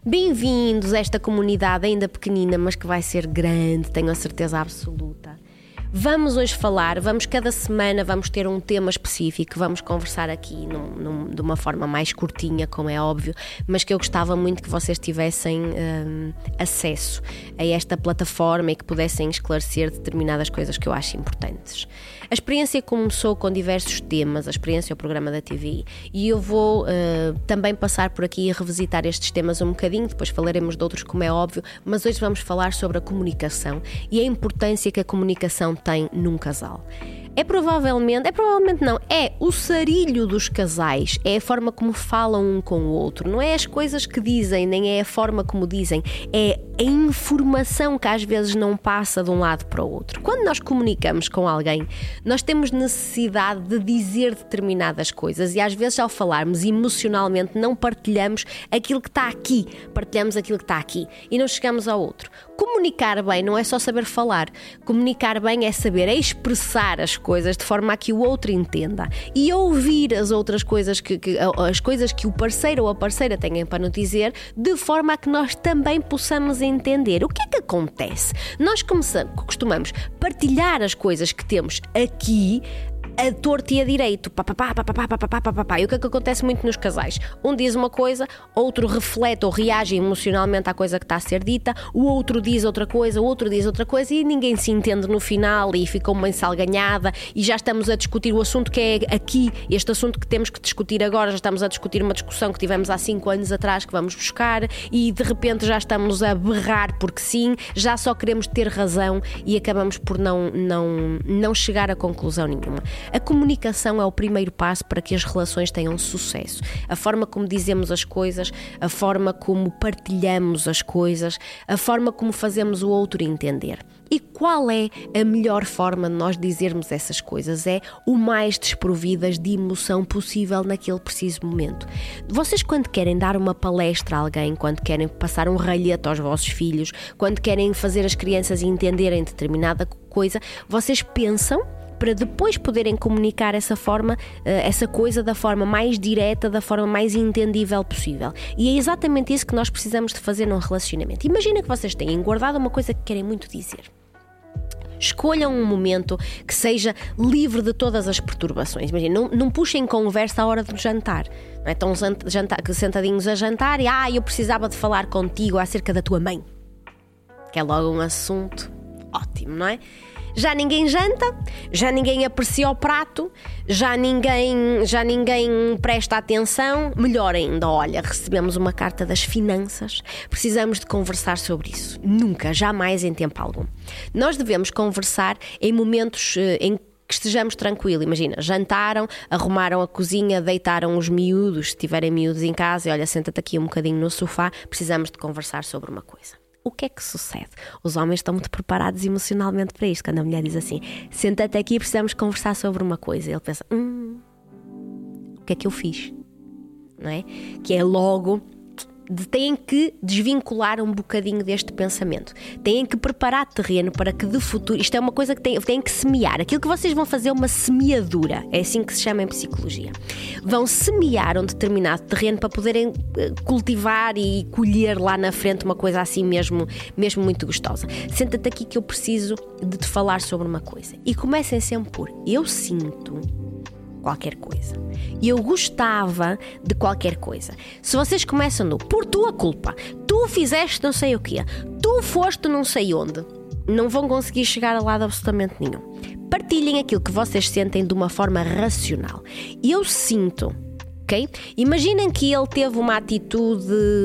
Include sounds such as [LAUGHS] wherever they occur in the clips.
Bem-vindos a esta comunidade ainda pequenina, mas que vai ser grande, tenho a certeza absoluta. Vamos hoje falar, vamos cada semana, vamos ter um tema específico, vamos conversar aqui num, num, de uma forma mais curtinha, como é óbvio, mas que eu gostava muito que vocês tivessem um, acesso a esta plataforma e que pudessem esclarecer determinadas coisas que eu acho importantes. A experiência começou com diversos temas, a experiência é o programa da TV, e eu vou uh, também passar por aqui e revisitar estes temas um bocadinho, depois falaremos de outros, como é óbvio, mas hoje vamos falar sobre a comunicação e a importância que a comunicação tem num casal é provavelmente, é provavelmente não, é o sarilho dos casais, é a forma como falam um com o outro, não é as coisas que dizem, nem é a forma como dizem, é a informação que às vezes não passa de um lado para o outro. Quando nós comunicamos com alguém, nós temos necessidade de dizer determinadas coisas e às vezes ao falarmos emocionalmente não partilhamos aquilo que está aqui, partilhamos aquilo que está aqui e não chegamos ao outro. Comunicar bem não é só saber falar, comunicar bem é saber expressar as coisas de forma a que o outro entenda e ouvir as outras coisas que, que as coisas que o parceiro ou a parceira tenham para nos dizer, de forma a que nós também possamos entender o que é que acontece. Nós começamos, costumamos partilhar as coisas que temos aqui a torto e a direito. Pá, pá, pá, pá, pá, pá, pá, pá, pá, pá. E o que é que acontece muito nos casais? Um diz uma coisa, outro reflete ou reage emocionalmente à coisa que está a ser dita, o outro diz outra coisa, o outro diz outra coisa e ninguém se entende no final e fica uma ensalganhada e já estamos a discutir o assunto que é aqui, este assunto que temos que discutir agora, já estamos a discutir uma discussão que tivemos há cinco anos atrás que vamos buscar e de repente já estamos a berrar porque sim, já só queremos ter razão e acabamos por não, não, não chegar a conclusão nenhuma. A comunicação é o primeiro passo para que as relações tenham sucesso. A forma como dizemos as coisas, a forma como partilhamos as coisas, a forma como fazemos o outro entender. E qual é a melhor forma de nós dizermos essas coisas? É o mais desprovidas de emoção possível naquele preciso momento. Vocês, quando querem dar uma palestra a alguém, quando querem passar um ralhete aos vossos filhos, quando querem fazer as crianças entenderem determinada coisa, vocês pensam para depois poderem comunicar essa forma, eh, essa coisa da forma mais direta, da forma mais entendível possível. E é exatamente isso que nós precisamos de fazer num relacionamento. Imagina que vocês têm guardado uma coisa que querem muito dizer. Escolham um momento que seja livre de todas as perturbações. Imagina, não, não puxem conversa à hora do jantar. Não é tão jantar, sentadinhos a jantar e ah, eu precisava de falar contigo acerca da tua mãe. Que é logo um assunto ótimo, não é? Já ninguém janta, já ninguém aprecia o prato, já ninguém, já ninguém presta atenção. Melhor ainda, olha, recebemos uma carta das finanças, precisamos de conversar sobre isso. Nunca, jamais em tempo algum. Nós devemos conversar em momentos eh, em que estejamos tranquilos. Imagina, jantaram, arrumaram a cozinha, deitaram os miúdos, se tiverem miúdos em casa, e olha, senta-te aqui um bocadinho no sofá, precisamos de conversar sobre uma coisa o que é que sucede? Os homens estão muito preparados emocionalmente para isto. Quando a mulher diz assim: senta-te aqui, precisamos conversar sobre uma coisa. Ele pensa: hum, o que é que eu fiz? Não é? Que é logo de, têm que desvincular um bocadinho deste pensamento. Têm que preparar terreno para que de futuro. Isto é uma coisa que têm, têm que semear. Aquilo que vocês vão fazer é uma semeadura. É assim que se chama em psicologia. Vão semear um determinado terreno para poderem eh, cultivar e colher lá na frente uma coisa assim mesmo, mesmo muito gostosa. Senta-te aqui que eu preciso de te falar sobre uma coisa. E comecem sempre por eu sinto qualquer coisa. E eu gostava de qualquer coisa. Se vocês começam no por tua culpa, tu fizeste não sei o quê, tu foste não sei onde, não vão conseguir chegar a lado absolutamente nenhum. Partilhem aquilo que vocês sentem de uma forma racional. Eu sinto Imaginem que ele teve uma atitude,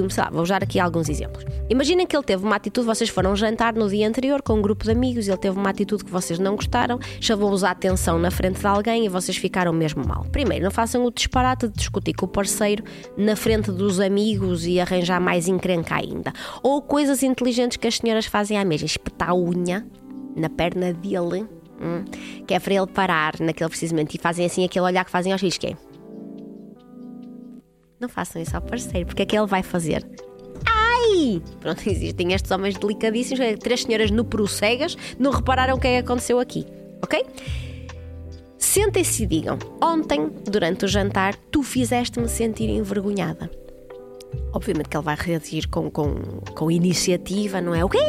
sei lá, vou usar aqui alguns exemplos. Imaginem que ele teve uma atitude, vocês foram jantar no dia anterior com um grupo de amigos, ele teve uma atitude que vocês não gostaram, chamou-vos a atenção na frente de alguém e vocês ficaram mesmo mal. Primeiro, não façam o disparate de discutir com o parceiro na frente dos amigos e arranjar mais encrenca ainda. Ou coisas inteligentes que as senhoras fazem à mesma, espetar a unha na perna dele. Hum, que é para ele parar naquele precisamente e fazem assim aquele olhar que fazem aos filhos que é não façam isso ao parceiro, porque é que ele vai fazer? Ai! Pronto, existem estes homens delicadíssimos, três senhoras no peru cegas, não repararam o que é que aconteceu aqui, ok? Sentem-se e digam: Ontem, durante o jantar, tu fizeste-me sentir envergonhada. Obviamente que ele vai reagir com, com, com iniciativa, não é? O quê?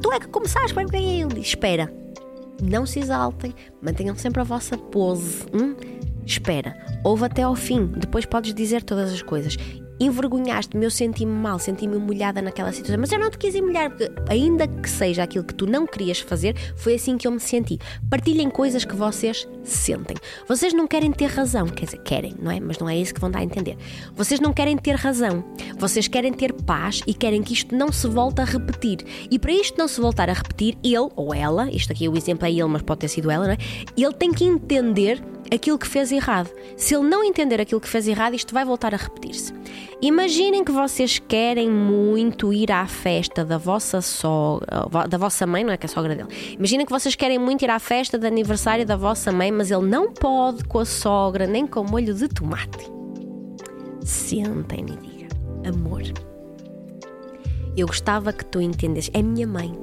Tu é que começaste? Ele diz, espera, não se exaltem, mantenham sempre a vossa pose. Hum? Espera, ouve até ao fim, depois podes dizer todas as coisas envergonhaste-me, eu senti-me mal, senti-me humilhada naquela situação, mas eu não te quis humilhar, porque ainda que seja aquilo que tu não querias fazer, foi assim que eu me senti. Partilhem coisas que vocês sentem. Vocês não querem ter razão, quer dizer, querem, não é? Mas não é isso que vão dar a entender. Vocês não querem ter razão, vocês querem ter paz e querem que isto não se volte a repetir. E para isto não se voltar a repetir, ele ou ela, isto aqui o exemplo é ele, mas pode ter sido ela, não é? Ele tem que entender aquilo que fez errado. Se ele não entender aquilo que fez errado, isto vai voltar a repetir-se. Imaginem que vocês querem muito ir à festa da vossa sogra, da vossa mãe, não é que é a sogra dele. Imaginem que vocês querem muito ir à festa de aniversário da vossa mãe, mas ele não pode com a sogra nem com molho de tomate. Sentem e digam: Amor, eu gostava que tu entendesses. É minha mãe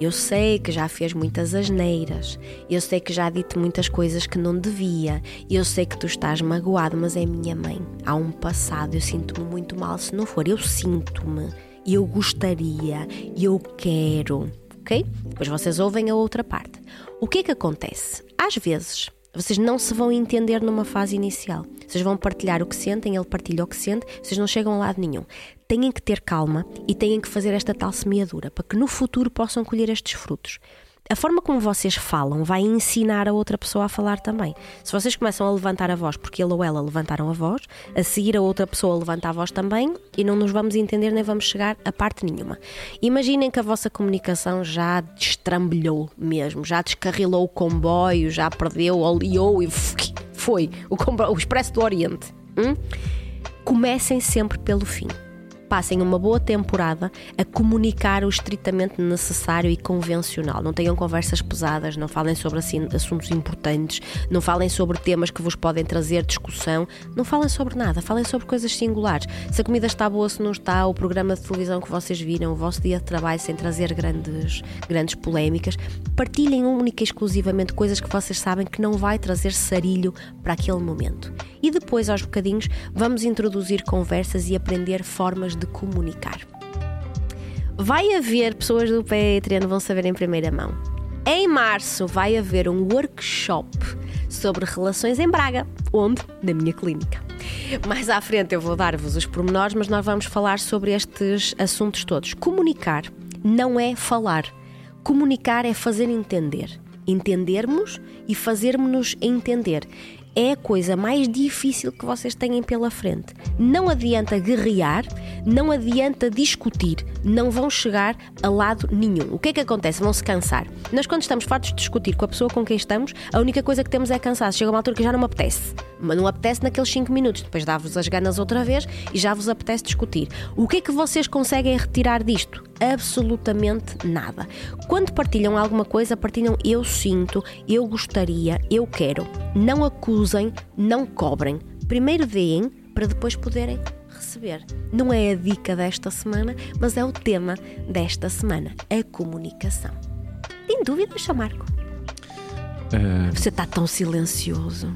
eu sei que já fez muitas asneiras, eu sei que já dite muitas coisas que não devia, eu sei que tu estás magoado, mas é minha mãe. Há um passado, eu sinto-me muito mal se não for. Eu sinto-me, eu gostaria, eu quero, ok? Depois vocês ouvem a outra parte. O que é que acontece? Às vezes vocês não se vão entender numa fase inicial. Vocês vão partilhar o que sentem, ele partilha o que sente, vocês não chegam a lado nenhum. Têm que ter calma e têm que fazer esta tal semeadura para que no futuro possam colher estes frutos a forma como vocês falam vai ensinar a outra pessoa a falar também. Se vocês começam a levantar a voz porque ele ou ela levantaram a voz, a seguir a outra pessoa levanta a voz também e não nos vamos entender nem vamos chegar a parte nenhuma. Imaginem que a vossa comunicação já destrambelhou mesmo, já descarrilou o comboio, já perdeu, oleou e foi o, comboio, o Expresso do Oriente. Hum? Comecem sempre pelo fim passem uma boa temporada a comunicar o estritamente necessário e convencional. Não tenham conversas pesadas, não falem sobre assim, assuntos importantes, não falem sobre temas que vos podem trazer discussão, não falem sobre nada, falem sobre coisas singulares. Se a comida está boa, se não está, o programa de televisão que vocês viram, o vosso dia de trabalho sem trazer grandes, grandes polémicas, partilhem única e exclusivamente coisas que vocês sabem que não vai trazer sarilho para aquele momento. E depois, aos bocadinhos, vamos introduzir conversas e aprender formas de comunicar. Vai haver pessoas do Patreon vão saber em primeira mão. Em março vai haver um workshop sobre relações em Braga, onde? Na minha clínica. Mais à frente eu vou dar-vos os pormenores, mas nós vamos falar sobre estes assuntos todos. Comunicar não é falar. Comunicar é fazer entender. Entendermos e fazermos-nos entender é a coisa mais difícil que vocês têm pela frente. Não adianta guerrear, não adianta discutir, não vão chegar a lado nenhum. O que é que acontece? Vão se cansar. Nós, quando estamos fartos de discutir com a pessoa com quem estamos, a única coisa que temos é cansaço. Chega uma altura que já não me apetece. Mas não apetece naqueles 5 minutos. Depois dá-vos as ganas outra vez e já vos apetece discutir. O que é que vocês conseguem retirar disto? Absolutamente nada. Quando partilham alguma coisa, partilham eu sinto, eu gostaria, eu quero. Não acusem, não cobrem. Primeiro deem para depois poderem receber. Não é a dica desta semana, mas é o tema desta semana: a comunicação. Tem dúvidas, Sr. Marco? Uh, Você está tão silencioso.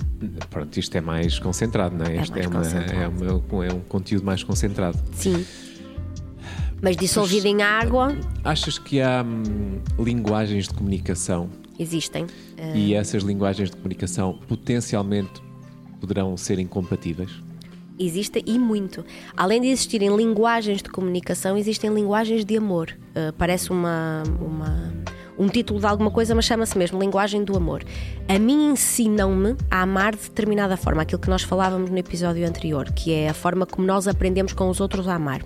Pronto, isto é mais concentrado, não é? é é, uma, é, uma, é, um conteúdo mais concentrado. Sim. Mas dissolvido em água. Achas que há hum, linguagens de comunicação? Existem. Uh... E essas linguagens de comunicação potencialmente poderão ser incompatíveis? Existem e muito. Além de existirem linguagens de comunicação, existem linguagens de amor. Uh, parece uma, uma um título de alguma coisa, mas chama-se mesmo Linguagem do Amor. A mim ensinam-me a amar de determinada forma, aquilo que nós falávamos no episódio anterior, que é a forma como nós aprendemos com os outros a amar.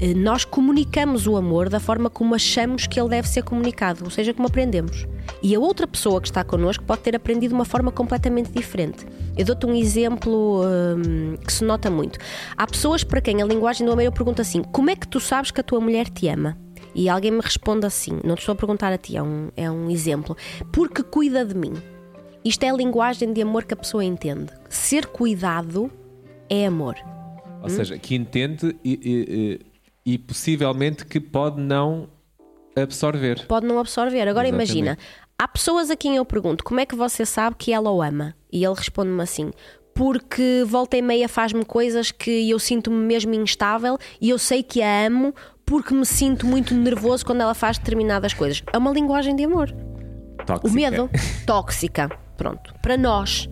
Eh, nós comunicamos o amor da forma como achamos que ele deve ser comunicado, ou seja, como aprendemos. E a outra pessoa que está connosco pode ter aprendido de uma forma completamente diferente. Eu dou-te um exemplo hum, que se nota muito. Há pessoas para quem a linguagem do amor eu pergunto assim: como é que tu sabes que a tua mulher te ama? E alguém me responde assim: não te estou a perguntar a ti, é um, é um exemplo. Porque cuida de mim. Isto é a linguagem de amor que a pessoa entende. Ser cuidado é amor. Ou hum? seja, que entende e, e, e possivelmente que pode não absorver. Pode não absorver. Agora Exatamente. imagina, há pessoas a quem eu pergunto como é que você sabe que ela o ama? E ele responde-me assim: porque volta e meia faz-me coisas que eu sinto-me mesmo instável e eu sei que a amo porque me sinto muito nervoso quando ela faz determinadas coisas. É uma linguagem de amor. Tóxica. O medo, tóxica. Pronto. Para nós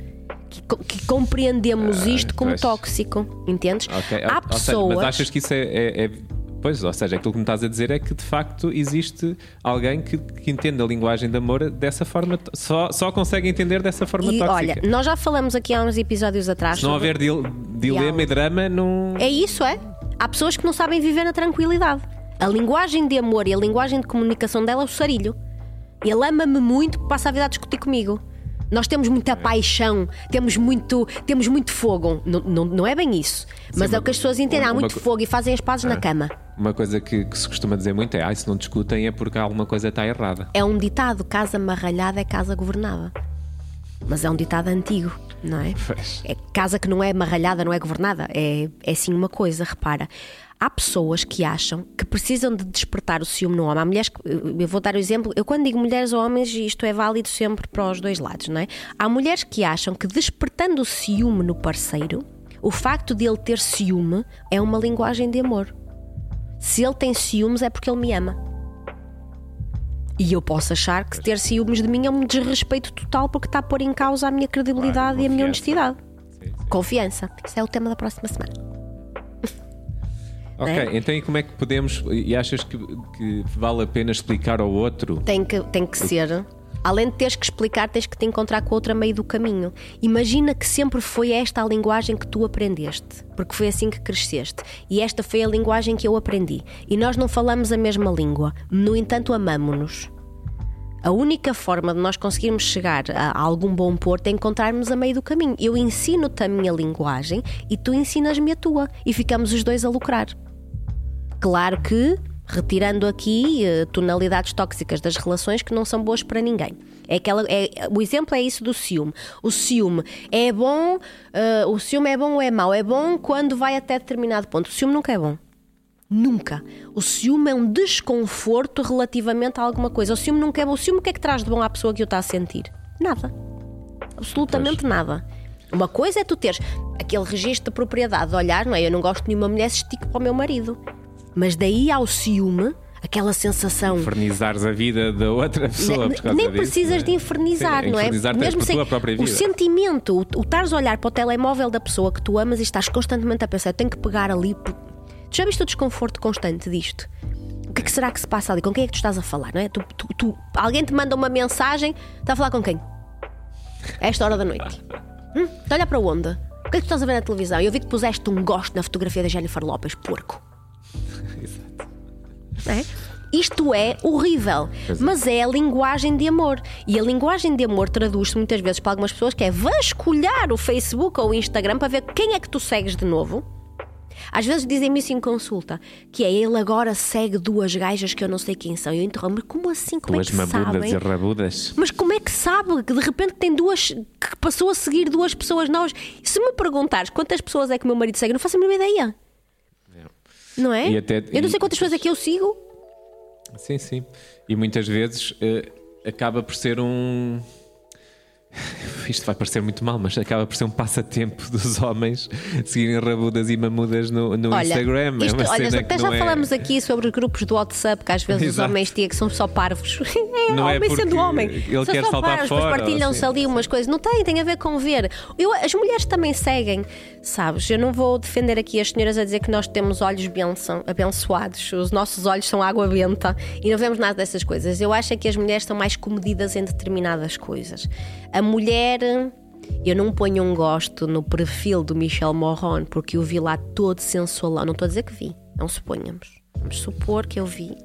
que, que compreendemos Ah, isto como pois. tóxico, entendes? Ok, Há ou seja, pessoas. mas achas que isso é, é- é- Pois, ou seja, aquilo que me estás a dizer é que de facto existe alguém que, que entende a linguagem de amor dessa forma, só, só consegue entender dessa forma E tóxica. olha, nós já falamos aqui há uns episódios atrás. Se não houver dil- dilema e drama, não. É isso, é? Há pessoas que não sabem viver na tranquilidade. A linguagem de amor e a linguagem de comunicação dela é o sarilho. Ele ama-me muito, passa a vida a discutir comigo. Nós temos muita paixão, temos muito, temos muito fogo. Não, não, não é bem isso. Mas é o que as pessoas entendem. Há muito fogo e fazem as pazes na cama. Uma coisa que, que se costuma dizer muito é: ah, se não discutem é porque alguma coisa está errada. É um ditado: casa marralhada é casa governada. Mas é um ditado antigo, não é? Pois. É casa que não é marralhada, não é governada. É, é sim uma coisa, repara. Há pessoas que acham que precisam de despertar o ciúme no homem. Há mulheres que, eu vou dar o exemplo, eu quando digo mulheres ou homens, isto é válido sempre para os dois lados, não é? Há mulheres que acham que despertando o ciúme no parceiro, o facto de ele ter ciúme é uma linguagem de amor. Se ele tem ciúmes é porque ele me ama. E eu posso achar que ter ciúmes de mim é um desrespeito total porque está a pôr em causa a minha credibilidade Claro, e a minha honestidade. Sim, sim. Confiança. Isso é o tema da próxima semana. Ok, Né? então e como é que podemos. E achas que, que vale a pena explicar ao outro? Tem que, tem que ser. Além de teres que explicar, tens que te encontrar com outra meio do caminho. Imagina que sempre foi esta a linguagem que tu aprendeste, porque foi assim que cresceste. E esta foi a linguagem que eu aprendi. E nós não falamos a mesma língua. No entanto, amamo-nos. A única forma de nós conseguirmos chegar a algum bom porto é encontrarmos a meio do caminho. Eu ensino-te a minha linguagem e tu ensinas-me a tua. E ficamos os dois a lucrar. Claro que retirando aqui eh, tonalidades tóxicas das relações que não são boas para ninguém. É aquela, é, o exemplo é isso do ciúme. O ciúme é bom, eh, o ciúme é bom ou é mau? É bom quando vai até determinado ponto. O ciúme nunca é bom. Nunca. O ciúme é um desconforto relativamente a alguma coisa. O ciúme nunca é bom. O ciúme o que é que traz de bom à pessoa que o está a sentir? Nada. Absolutamente nada. Uma coisa é tu teres aquele registro de propriedade de olhar, não é? Eu não gosto de nenhuma mulher se estique para o meu marido. Mas daí ao ciúme, aquela sensação. Infernizares a vida da outra pessoa. Ne- nem disso, precisas né? de infernizar, Sim, não é? Mesmo sem tua própria o sentimento, o, o estares a olhar para o telemóvel da pessoa que tu amas e estás constantemente a pensar, tenho que pegar ali. por-" Tu já viste o desconforto constante disto? O que é que será que se passa ali? Com quem é que tu estás a falar, não é? Tu, tu- tu- alguém te manda uma mensagem, está a falar com quem? A esta hora da noite. Hum? Está a olhar para onde? O que é que tu estás a ver na televisão? Eu vi que puseste um gosto na fotografia da Jennifer Lopes, porco. É? Isto é horrível, é. mas é a linguagem de amor. E a linguagem de amor traduz-se muitas vezes para algumas pessoas que é vasculhar o Facebook ou o Instagram para ver quem é que tu segues de novo. Às vezes dizem-me isso em consulta, que é ele agora segue duas gajas que eu não sei quem são. E eu interrompo, mas como assim? Como Duas é que mabudas sabem? e rabudas. Mas como é que sabe que de repente tem duas que passou a seguir duas pessoas novas? Se me perguntares quantas pessoas é que o meu marido segue, não faço a mínima ideia. Não é? Até- eu não sei quantas pessoas é que eu sigo. Sim, sim. E muitas vezes eh, acaba por ser um. [LAUGHS] Isto vai parecer muito mal, mas acaba por ser um passatempo [LAUGHS] dos homens seguirem rabudas e mamudas no, no Olha, Instagram. isto- é olha, até que já é- falamos aqui sobre grupos do WhatsApp que às vezes os Exato. homens tinham que são só parvos. [LAUGHS] É, Não é homem sendo porque homem. ele São quer só saltar parvos, fora, depois partilham-se assim. ali umas coisas. Não tem, tem a ver com ver. Eu, as mulheres também seguem, sabes? Eu não vou defender aqui as senhoras a dizer que nós temos olhos benção, abençoados, os nossos olhos são água benta e não vemos nada dessas coisas. Eu acho é que as mulheres estão mais comedidas em determinadas coisas. A mulher. Eu não ponho um gosto no perfil do Michel Morron porque eu vi lá todo sensualão. Não estou a dizer que vi, não suponhamos. Vamos supor que eu vi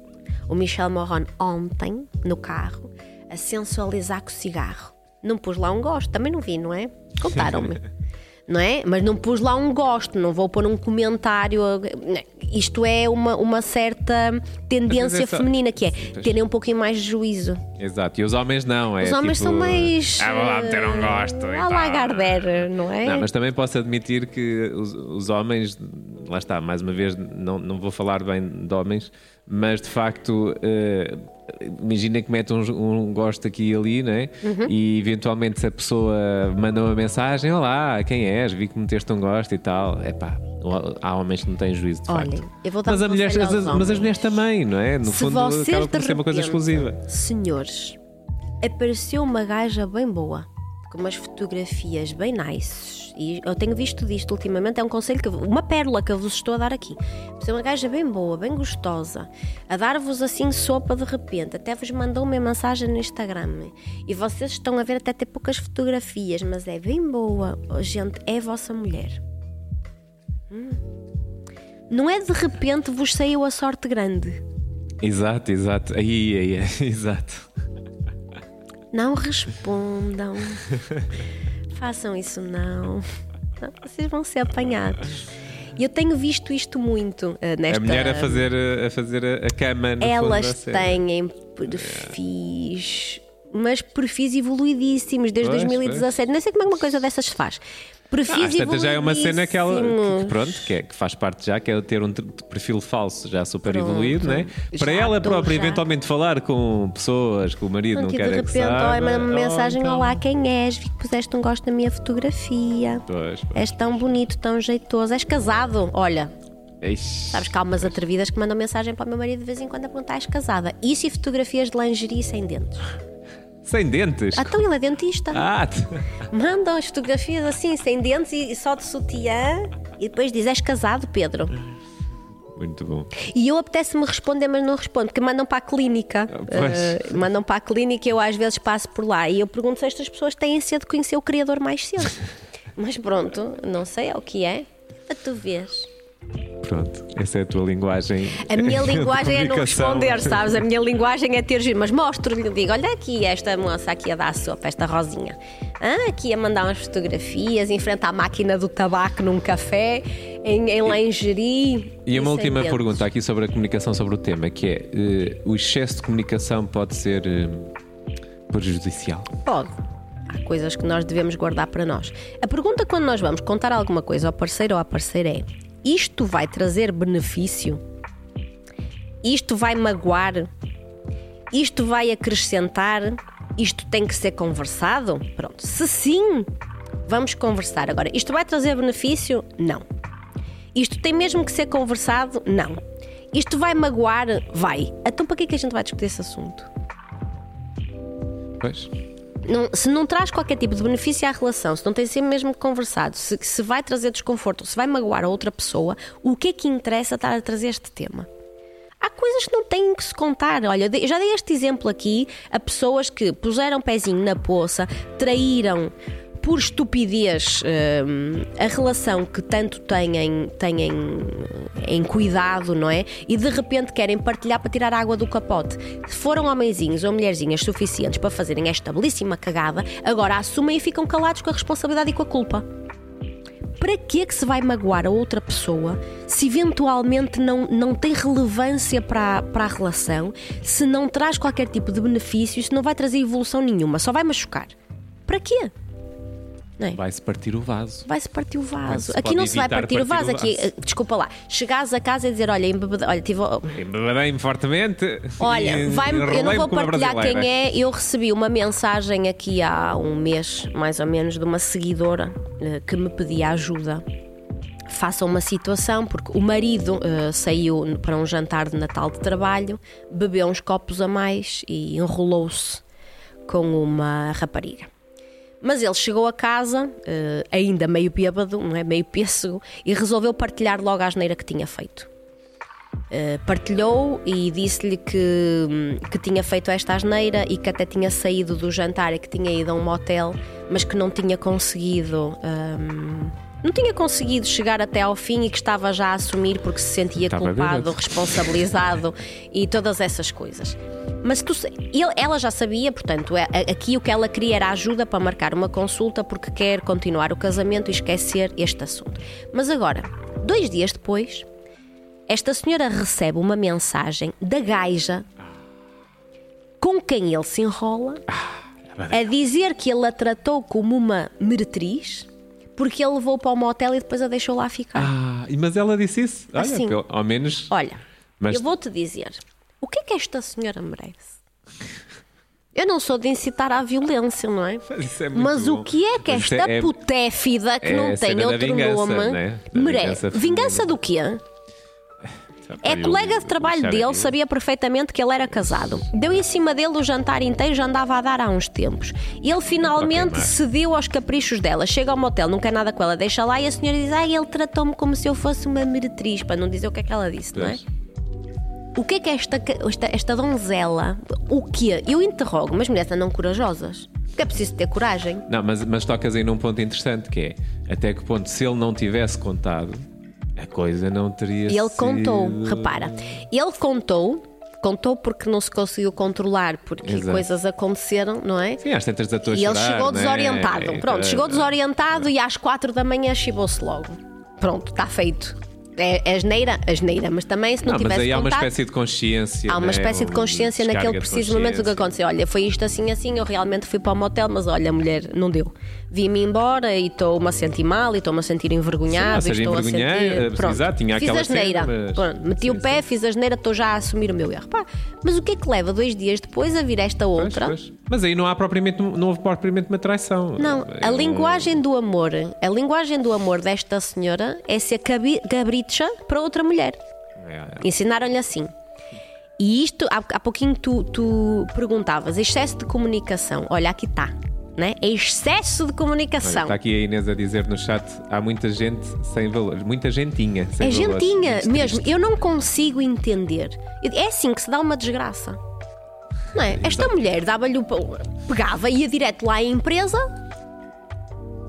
o Michel Morron ontem no carro a sensualizar com o cigarro. Não pus lá um gosto, também não vi, não é? Contaram-me. Não é? Mas não pus lá um gosto, não vou pôr um comentário. Isto é uma, uma certa tendência é só- feminina que é terem um pouquinho mais de juízo. Exato. E os homens não. É Os homens tipo, são mais. Ah, vou lá meter um gosto. A tal. Lagardère, não é? Não, mas também posso admitir que os, os homens lá está, mais uma vez, não, não vou falar bem de homens, mas de facto, uh, imagina que mete um, um, gosto aqui e ali, né? Uhum. E eventualmente se a pessoa manda uma mensagem: Olá, quem és? Vi que meteste um gosto e tal. É pá. Há homens que não têm juízo, de Olhem, facto. eu vou dar mas, um mulher, as, mas as mulheres também, não é? No se fundo, acaba por ser uma coisa exclusiva. Senhores, apareceu uma gaja bem boa, com umas fotografias bem nice e eu tenho visto disto ultimamente, é um conselho, que, uma pérola que eu vos estou a dar aqui. Você é uma gaja bem boa, bem gostosa, a dar-vos assim sopa de repente, até vos mandou uma mensagem no Instagram e vocês estão a ver até ter poucas fotografias, mas é bem boa, gente, é a vossa mulher. Hum. Não é de repente vos saiu a sorte grande. Exato, exato. Aí, aí [LAUGHS] exato. Não respondam. [LAUGHS] façam isso não. não. Vocês vão ser apanhados. E eu tenho visto isto muito uh, nesta... A mulher a fazer, a, fazer a cama no Elas têm perfis... Mas perfis evoluidíssimos desde pois, 2017. Pois. Nem sei como é que uma coisa dessas se faz perfis ah, já é uma cena que ela que, pronto, que, é, que faz parte já, que é ter um perfil falso já super pronto. evoluído, né? Para ela própria, já. eventualmente falar com pessoas que o marido Porque não quer de repente, olha, uma mensagem: então... Olá, quem és? Vi que puseste um gosto na minha fotografia. Pois, pois, és tão bonito, tão jeitoso. És casado? Olha, Ixi, Sabes que há umas atrevidas que mandam mensagem para o meu marido de vez em quando a perguntar: és casada? Isso e fotografias de lingerie sem dentes. Sem dentes? Ah, então ele é dentista. Ah. Mandam as fotografias assim, sem dentes e só de sutiã. E depois diz: És casado, Pedro? Muito bom. E eu apetece-me responder, mas não respondo, porque mandam para a clínica. Uh, mandam para a clínica e eu às vezes passo por lá. E eu pergunto se estas pessoas têm cedo de conhecer o Criador mais cedo. [LAUGHS] mas pronto, não sei, é o que é. A tu vês. Pronto, essa é a tua linguagem. A minha [LAUGHS] linguagem é não responder, sabes? A minha linguagem é ter giro, mas mostro-lhe, digo: olha aqui esta moça aqui a dar sopa, esta rosinha. Ah, aqui a mandar umas fotografias, em frente à máquina do tabaco num café, em, em lingerie. E uma última pergunta aqui sobre a comunicação sobre o tema, que é: uh, o excesso de comunicação pode ser uh, prejudicial? Pode. Há coisas que nós devemos guardar para nós. A pergunta quando nós vamos contar alguma coisa ao parceiro ou à parceira é: isto vai trazer benefício? Isto vai magoar? Isto vai acrescentar? Isto tem que ser conversado? Pronto. Se sim, vamos conversar. Agora, isto vai trazer benefício? Não. Isto tem mesmo que ser conversado? Não. Isto vai magoar? Vai. Então, para que é que a gente vai discutir esse assunto? Pois não, se não traz qualquer tipo de benefício à relação, se não tem sempre mesmo conversado, se, se vai trazer desconforto, se vai magoar a outra pessoa, o que é que interessa estar a trazer este tema? Há coisas que não têm que se contar. Olha, já dei este exemplo aqui a pessoas que puseram pezinho na poça, traíram por estupidez hum, a relação que tanto têm, têm em cuidado, não é? E de repente querem partilhar para tirar água do capote. Foram homenzinhos ou mulherzinhas suficientes para fazerem esta belíssima cagada, agora assumem e ficam calados com a responsabilidade e com a culpa. Para que é que se vai magoar a outra pessoa se eventualmente não, não tem relevância para, a, para a relação, se não traz qualquer tipo de benefício, se não vai trazer evolução nenhuma, só vai machucar? Para quê? É? Vai-se partir o vaso. Vai-se partir o vaso. Aqui não se vai partir, partir o vaso. O vaso. Aqui, eh, desculpa lá, chegares a casa e dizer: Olha, embebedei, olha, tive. Embebedei-me fortemente. Olha, vai eu não vou partilhar quem é. Eu recebi uma mensagem aqui há um mês, mais ou menos, de uma seguidora eh, que me pedia ajuda faça uma situação, porque o marido uh, saiu para um jantar de Natal de trabalho, bebeu uns copos a mais e enrolou-se com uma rapariga. Mas ele chegou a casa, uh, ainda meio bêbado, não é? meio pêssego, e resolveu partilhar logo a asneira que tinha feito. Uh, partilhou e disse-lhe que, que tinha feito esta asneira e que até tinha saído do jantar e que tinha ido a um motel, mas que não tinha conseguido. Um, não tinha conseguido chegar até ao fim e que estava já a assumir porque se sentia estava culpado, responsabilizado [LAUGHS] e todas essas coisas. Mas tu, ele, ela já sabia, portanto, é, aqui o que ela queria era ajuda para marcar uma consulta porque quer continuar o casamento e esquecer este assunto. Mas agora, dois dias depois, esta senhora recebe uma mensagem da gaja com quem ele se enrola a dizer que ele a tratou como uma meretriz porque ele levou para o motel e depois a deixou lá ficar. Ah mas ela disse isso? Olha, Assim. pelo- ao menos. Olha, Mas- eu vou-te dizer, o que é que esta senhora merece? Eu não sou de incitar à violência, não é? É Mas bom. o que é que esta é- putéfida que é não tem outro vingança, nome né? Merece? vingança do quê? É Eu- colega de trabalho dele, que- sabia perfeitamente que ele era casado. Deu em cima dele o jantar inteiro, já andava a dar há uns tempos. Ele finalmente cedeu aos caprichos dela. Chega ao motel, não quer nada com ela, deixa lá e a senhora diz: Ai, ele tratou-me como se eu fosse uma meretriz, para não dizer o que é que ela disse, não é? O que é que esta, esta, esta donzela, o quê? Eu interrogo, mas mulheres andam corajosas. Porque é preciso ter coragem. Não, mas, mas tocas aí num ponto interessante que é até que ponto, se ele não tivesse contado, a coisa não teria E ele sido- contou, repara, ele contou, contou porque não se conseguiu controlar, porque Exato. coisas aconteceram, não é? Sim, às tantas da tua E ele chorar, chegou né? desorientado. Pronto, chegou desorientado e às quatro da manhã chibou-se logo. Pronto, está feito. É, é asneira, asneira, mas também se não, Não, mas tivesse aí há uma espécie de consciência. Há uma né? espécie de consciência naquele preciso momento do que aconteceu. Olha, foi isto assim, assim, eu realmente fui para o motel, mas olha, mulher, não deu. Vi-me embora e estou-me a sentir mal e estou-me a sentir envergonhado. Sim, estou a sentir. Pronto, exato, tinha fiz asneira. mas- Pronto, meti Sim, o pé, sim. fiz asneira, estou já a assumir o meu erro. Pá, mas o que é que leva dois dias depois a vir esta Pois, outra? pois. Mas aí não há propriamente, não houve propriamente uma traição. Não, É a linguagem do amor, a linguagem do amor desta senhora é ser cabi- para outra mulher. É, é. Ensinaram-lhe assim. E isto, há, há pouquinho tu, tu perguntavas, excesso de comunicação. Olha, aqui está. Né? É excesso de Olha, comunicação. está aqui a Inês a dizer no chat: há muita gente sem valores, muita gentinha sem é valores. gentinha Muito mesmo. triste. Eu não consigo entender. É assim que se dá uma desgraça. Não é? Esta mulher dava-lhe o. pegava, ia direto lá à empresa.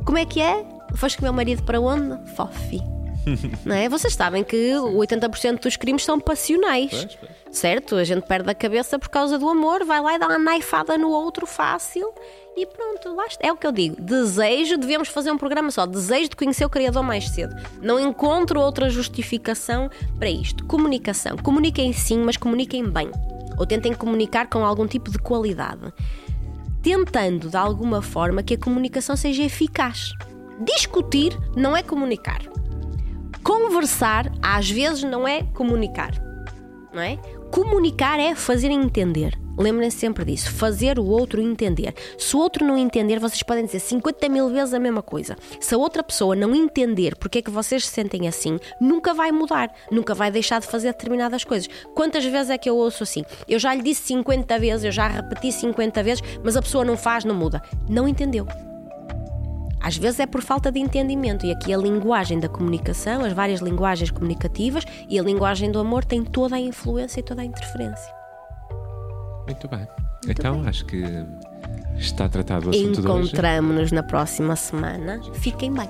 Como é que é? Foste com o meu marido para onde? Fofi. [LAUGHS] não é? Vocês sabem que 80% dos crimes são passionais. Pois, pois. Certo? A gente perde a cabeça por causa do amor, vai lá e dá uma naifada no outro fácil e pronto, lá está. É o que eu digo. Desejo, devemos fazer um programa só. Desejo de conhecer o Criador mais cedo. Não encontro outra justificação para isto. Comunicação. Comuniquem sim, mas comuniquem bem. Ou tentem comunicar com algum tipo de qualidade. Tentando, de alguma forma, que a comunicação seja eficaz. Discutir não é comunicar. Conversar, às vezes, não é comunicar. Não é? Comunicar é fazer entender. Lembrem-se sempre disso. Fazer o outro entender. Se o outro não entender, vocês podem dizer 50 mil vezes a mesma coisa. Se a outra pessoa não entender porque é que vocês se sentem assim, nunca vai mudar. Nunca vai deixar de fazer determinadas coisas. Quantas vezes é que eu ouço assim? Eu já lhe disse 50 vezes, eu já repeti 50 vezes, mas a pessoa não faz, não muda. Não entendeu. Às vezes é por falta de entendimento, e aqui a linguagem da comunicação, as várias linguagens comunicativas e a linguagem do amor tem toda a influência e toda a interferência. Muito bem. então acho que está tratado o assunto. Encontramos-nos na próxima semana. Fiquem bem.